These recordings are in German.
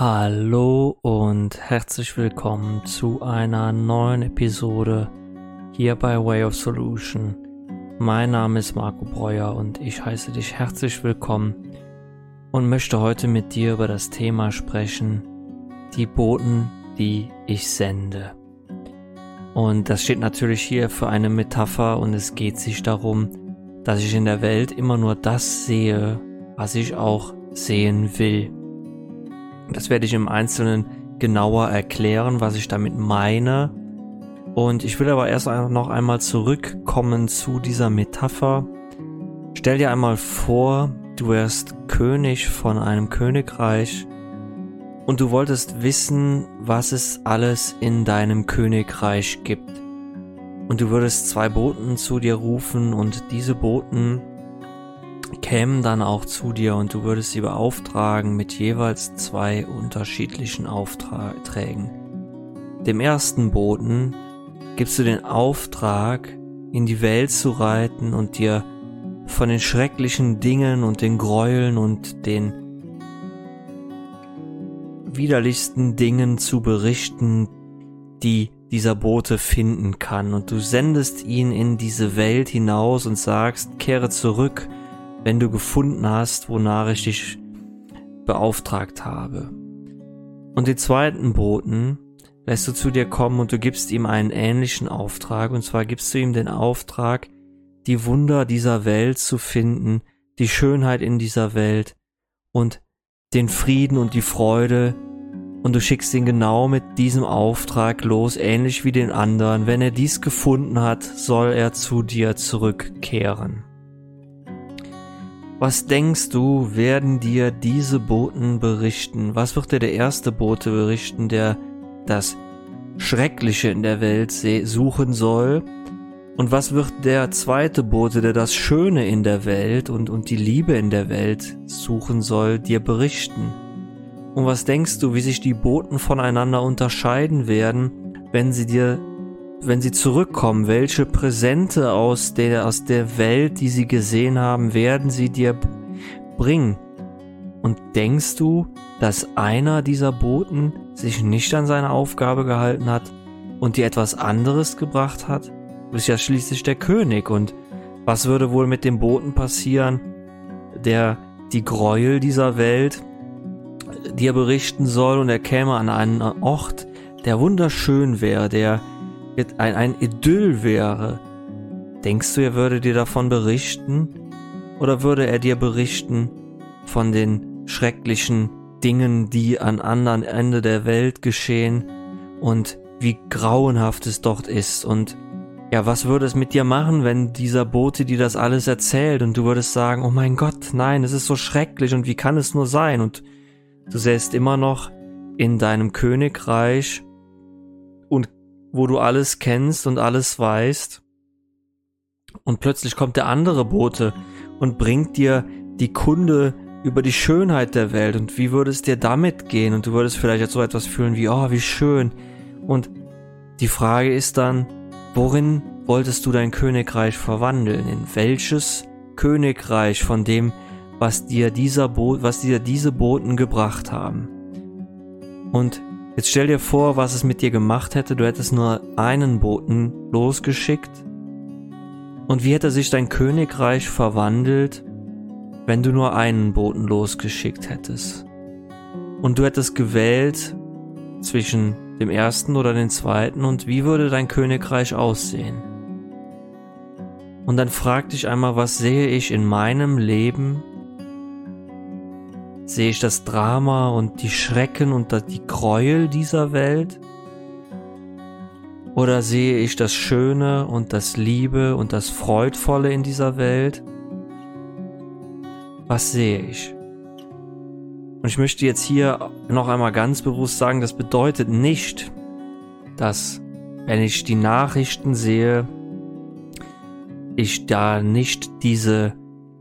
Hallo und herzlich willkommen zu einer neuen Episode hier bei Way of Solution. Mein Name ist Marco Breuer und ich heiße dich herzlich willkommen und möchte heute mit dir über das Thema sprechen, die Boten, die ich sende. Und das steht natürlich hier für eine Metapher und es geht sich darum, dass ich in der Welt immer nur das sehe, was ich auch sehen will. Das werde ich im Einzelnen genauer erklären, was ich damit meine. Und ich will aber erst noch einmal zurückkommen zu dieser Metapher. Stell dir einmal vor, du wärst König von einem Königreich und du wolltest wissen, was es alles in deinem Königreich gibt. Und du würdest zwei Boten zu dir rufen und diese Boten kämen dann auch zu dir und du würdest sie beauftragen mit jeweils zwei unterschiedlichen Aufträgen. Dem ersten Boten gibst du den Auftrag, in die Welt zu reiten und dir von den schrecklichen Dingen und den Gräueln und den widerlichsten Dingen zu berichten, die dieser Bote finden kann. Und du sendest ihn in diese Welt hinaus und sagst, kehre zurück wenn du gefunden hast, wonach ich dich beauftragt habe. Und den zweiten Boten lässt du zu dir kommen und du gibst ihm einen ähnlichen Auftrag, und zwar gibst du ihm den Auftrag, die Wunder dieser Welt zu finden, die Schönheit in dieser Welt und den Frieden und die Freude, und du schickst ihn genau mit diesem Auftrag los, ähnlich wie den anderen. Wenn er dies gefunden hat, soll er zu dir zurückkehren. Was denkst du, werden dir diese Boten berichten? Was wird dir der erste Bote berichten, der das Schreckliche in der Welt suchen soll? Und was wird der zweite Bote, der das Schöne in der Welt und, und die Liebe in der Welt suchen soll, dir berichten? Und was denkst du, wie sich die Boten voneinander unterscheiden werden, wenn sie dir wenn sie zurückkommen, welche Präsente aus der, aus der Welt, die sie gesehen haben, werden sie dir bringen? Und denkst du, dass einer dieser Boten sich nicht an seine Aufgabe gehalten hat und dir etwas anderes gebracht hat? Du bist ja schließlich der König und was würde wohl mit dem Boten passieren, der die Gräuel dieser Welt dir berichten soll und er käme an einen Ort, der wunderschön wäre, der ein, ein Idyll wäre, denkst du, er würde dir davon berichten? Oder würde er dir berichten von den schrecklichen Dingen, die an anderen Ende der Welt geschehen und wie grauenhaft es dort ist und ja, was würde es mit dir machen, wenn dieser Bote dir das alles erzählt und du würdest sagen, oh mein Gott, nein, es ist so schrecklich und wie kann es nur sein? Und du säßt immer noch in deinem Königreich wo du alles kennst und alles weißt. Und plötzlich kommt der andere Bote und bringt dir die Kunde über die Schönheit der Welt und wie würde es dir damit gehen? Und du würdest vielleicht jetzt so etwas fühlen wie, oh, wie schön. Und die Frage ist dann, worin wolltest du dein Königreich verwandeln? In welches Königreich von dem, was dir dieser Bo was dir diese Boten gebracht haben? Und Jetzt stell dir vor, was es mit dir gemacht hätte, du hättest nur einen Boten losgeschickt. Und wie hätte sich dein Königreich verwandelt, wenn du nur einen Boten losgeschickt hättest? Und du hättest gewählt zwischen dem ersten oder dem zweiten und wie würde dein Königreich aussehen? Und dann frag dich einmal, was sehe ich in meinem Leben, Sehe ich das Drama und die Schrecken und die Gräuel dieser Welt? Oder sehe ich das Schöne und das Liebe und das Freudvolle in dieser Welt? Was sehe ich? Und ich möchte jetzt hier noch einmal ganz bewusst sagen, das bedeutet nicht, dass wenn ich die Nachrichten sehe, ich da nicht diese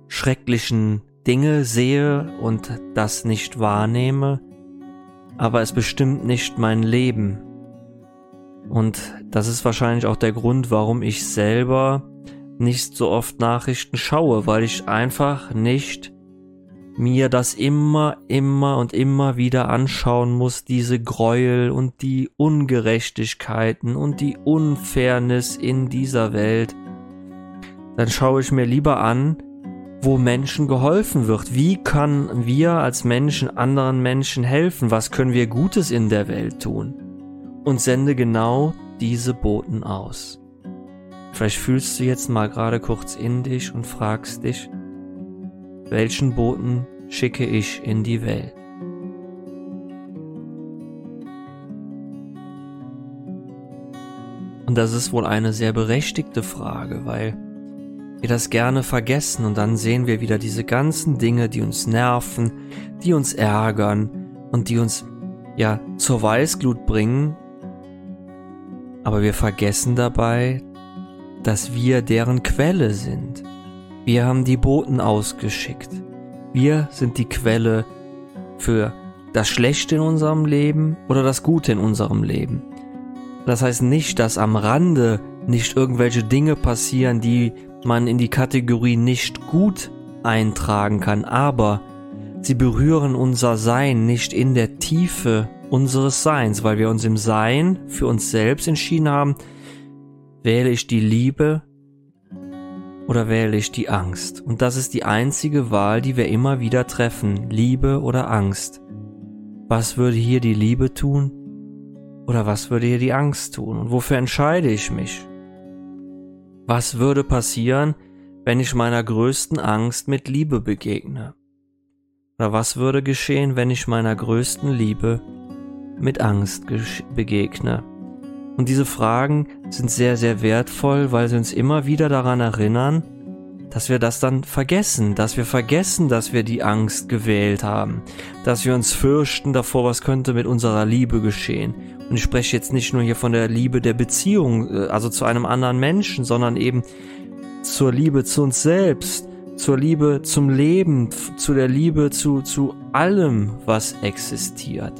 schrecklichen Dinge sehe und das nicht wahrnehme, aber es bestimmt nicht mein Leben. Und das ist wahrscheinlich auch der Grund, warum ich selber nicht so oft Nachrichten schaue, weil ich einfach nicht mir das immer, immer und immer wieder anschauen muss, diese Gräuel und die Ungerechtigkeiten und die Unfairness in dieser Welt, dann schaue ich mir lieber an, wo Menschen geholfen wird. Wie können wir als Menschen anderen Menschen helfen? Was können wir Gutes in der Welt tun? Und sende genau diese Boten aus. Vielleicht fühlst du jetzt mal gerade kurz in dich und fragst dich, welchen Boten schicke ich in die Welt? Und das ist wohl eine sehr berechtigte Frage, weil wir das gerne vergessen und dann sehen wir wieder diese ganzen Dinge, die uns nerven, die uns ärgern und die uns ja zur Weißglut bringen. Aber wir vergessen dabei, dass wir deren Quelle sind. Wir haben die Boten ausgeschickt. Wir sind die Quelle für das Schlechte in unserem Leben oder das Gute in unserem Leben. Das heißt nicht, dass am Rande nicht irgendwelche Dinge passieren, die man in die Kategorie nicht gut eintragen kann, aber sie berühren unser Sein nicht in der Tiefe unseres Seins, weil wir uns im Sein für uns selbst entschieden haben, wähle ich die Liebe oder wähle ich die Angst. Und das ist die einzige Wahl, die wir immer wieder treffen, Liebe oder Angst. Was würde hier die Liebe tun? Oder was würde hier die Angst tun? Und wofür entscheide ich mich? Was würde passieren, wenn ich meiner größten Angst mit Liebe begegne? Oder was würde geschehen, wenn ich meiner größten Liebe mit Angst begegne? Und diese Fragen sind sehr, sehr wertvoll, weil sie uns immer wieder daran erinnern, dass wir das dann vergessen, dass wir vergessen, dass wir die Angst gewählt haben, dass wir uns fürchten davor, was könnte mit unserer Liebe geschehen. Und ich spreche jetzt nicht nur hier von der Liebe der Beziehung, äh, also zu einem anderen Menschen, sondern eben zur Liebe zu uns selbst, zur Liebe zum Leben, zu der Liebe zu, zu allem, was existiert.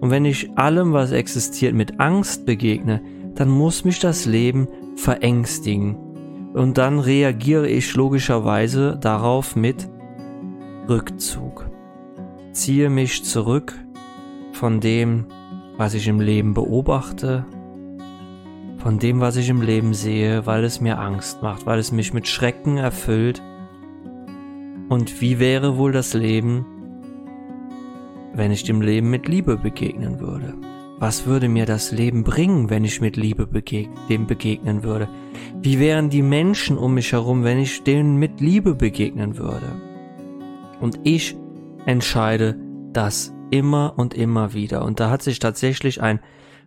Und wenn ich allem, was existiert, mit Angst begegne, dann muss mich das Leben verängstigen. Und dann reagiere ich logischerweise darauf mit Rückzug. Ziehe mich zurück von dem, was ich im Leben beobachte, von dem, was ich im Leben sehe, weil es mir Angst macht, weil es mich mit Schrecken erfüllt. Und wie wäre wohl das Leben, wenn ich dem Leben mit Liebe begegnen würde? Was würde mir das Leben bringen, wenn ich mit Liebe begeg dem begegnen würde? Wie wären die Menschen um mich herum, wenn ich denen mit Liebe begegnen würde? Und ich entscheide das immer und immer wieder. Und da hat sich tatsächlich ein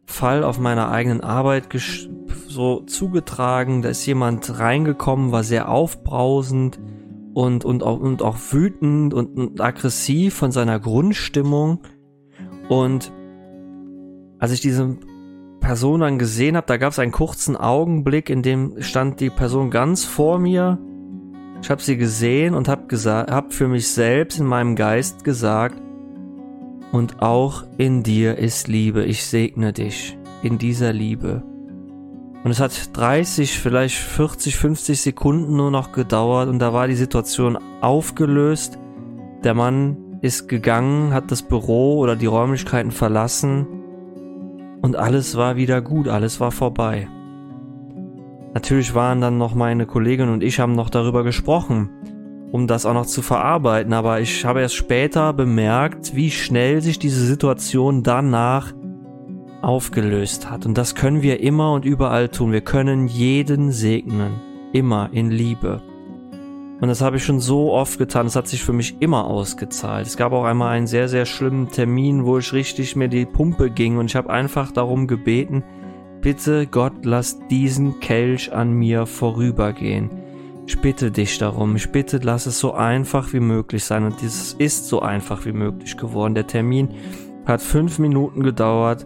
Fall auf meiner eigenen Arbeit so zugetragen. Da ist jemand reingekommen, war sehr aufbrausend und, und, auch, und auch wütend und, und aggressiv von seiner Grundstimmung. Und als ich diese Person dann gesehen habe, da gab es einen kurzen Augenblick, in dem stand die Person ganz vor mir. Ich habe sie gesehen und habe habe für mich selbst in meinem Geist gesagt, und auch in dir ist Liebe. Ich segne dich in dieser Liebe. Und es hat 30, vielleicht 40, 50 Sekunden nur noch gedauert und da war die Situation aufgelöst. Der Mann ist gegangen, hat das Büro oder die Räumlichkeiten verlassen und alles war wieder gut, alles war vorbei. Natürlich waren dann noch meine Kollegin und ich haben noch darüber gesprochen um das auch noch zu verarbeiten. Aber ich habe erst später bemerkt, wie schnell sich diese Situation danach aufgelöst hat. Und das können wir immer und überall tun. Wir können jeden segnen. Immer in Liebe. Und das habe ich schon so oft getan. Es hat sich für mich immer ausgezahlt. Es gab auch einmal einen sehr, sehr schlimmen Termin, wo ich richtig mir die Pumpe ging und ich habe einfach darum gebeten, bitte Gott, lass diesen Kelch an mir vorübergehen. Ich bitte dich darum, ich bitte, lass es so einfach wie möglich sein. Und dieses ist so einfach wie möglich geworden. Der Termin hat fünf Minuten gedauert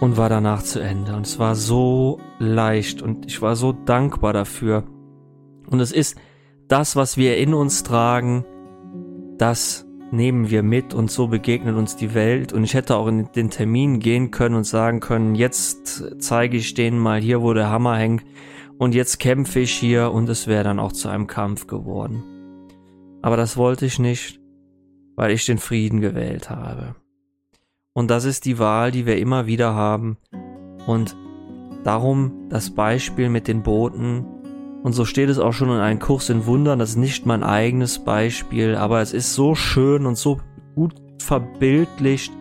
und war danach zu Ende. Und es war so leicht und ich war so dankbar dafür. Und es ist das, was wir in uns tragen, das nehmen wir mit und so begegnet uns die Welt. Und ich hätte auch in den Termin gehen können und sagen können, jetzt zeige ich denen mal hier, wo der Hammer hängt und jetzt kämpfe ich hier und es wäre dann auch zu einem Kampf geworden. Aber das wollte ich nicht. weil ich den Frieden gewählt habe. Und das ist die Wahl, die wir immer wieder haben. Und darum das Beispiel mit den Booten. Und so steht es auch schon in einem Kurs in Wundern. Das ist nicht mein eigenes Beispiel, aber es ist so schön und so gut verbildlicht.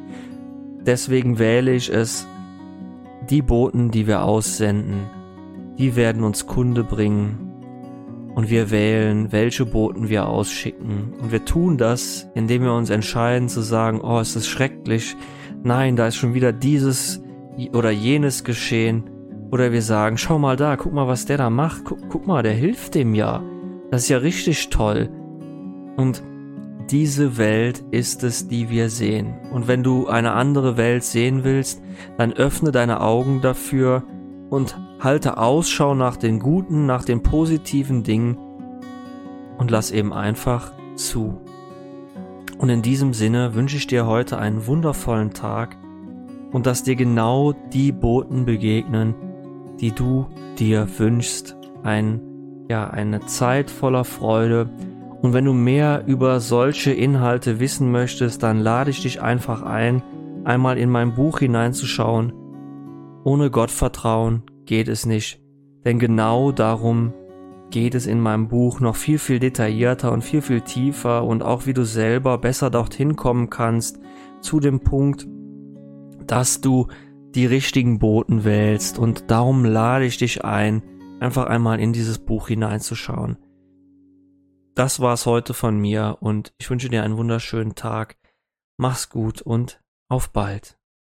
Deswegen wähle ich es. Die Boten, die wir aussenden, die werden uns Kunde bringen und wir wählen, welche Boten wir ausschicken. Und wir tun das, indem wir uns entscheiden zu sagen, oh, es ist schrecklich. Nein, da ist schon wieder dieses oder jenes geschehen. Oder wir sagen, schau mal da, guck mal, was der da macht. Guck, guck mal, der hilft dem ja. Das ist ja richtig toll. Und diese Welt ist es, die wir sehen. Und wenn du eine andere Welt sehen willst, dann öffne deine Augen dafür und halte Ausschau nach den guten, nach den positiven Dingen und lass eben einfach zu. Und in diesem Sinne wünsche ich dir heute einen wundervollen Tag und dass dir genau die Boten begegnen, die du dir wünschst. Ein, ja, eine Zeit voller Freude. Und wenn du mehr über solche Inhalte wissen möchtest, dann lade ich dich einfach ein, einmal in mein Buch hineinzuschauen. Ohne Gottvertrauen geht es nicht. Denn genau darum geht es in meinem Buch noch viel, viel detaillierter und viel, viel tiefer und auch wie du selber besser dorthin kommen kannst zu dem Punkt, dass du die richtigen Boten wählst und darum lade ich dich ein, einfach einmal in dieses Buch hineinzuschauen. Das war's heute von mir und ich wünsche dir einen wunderschönen Tag. Mach's gut und auf bald.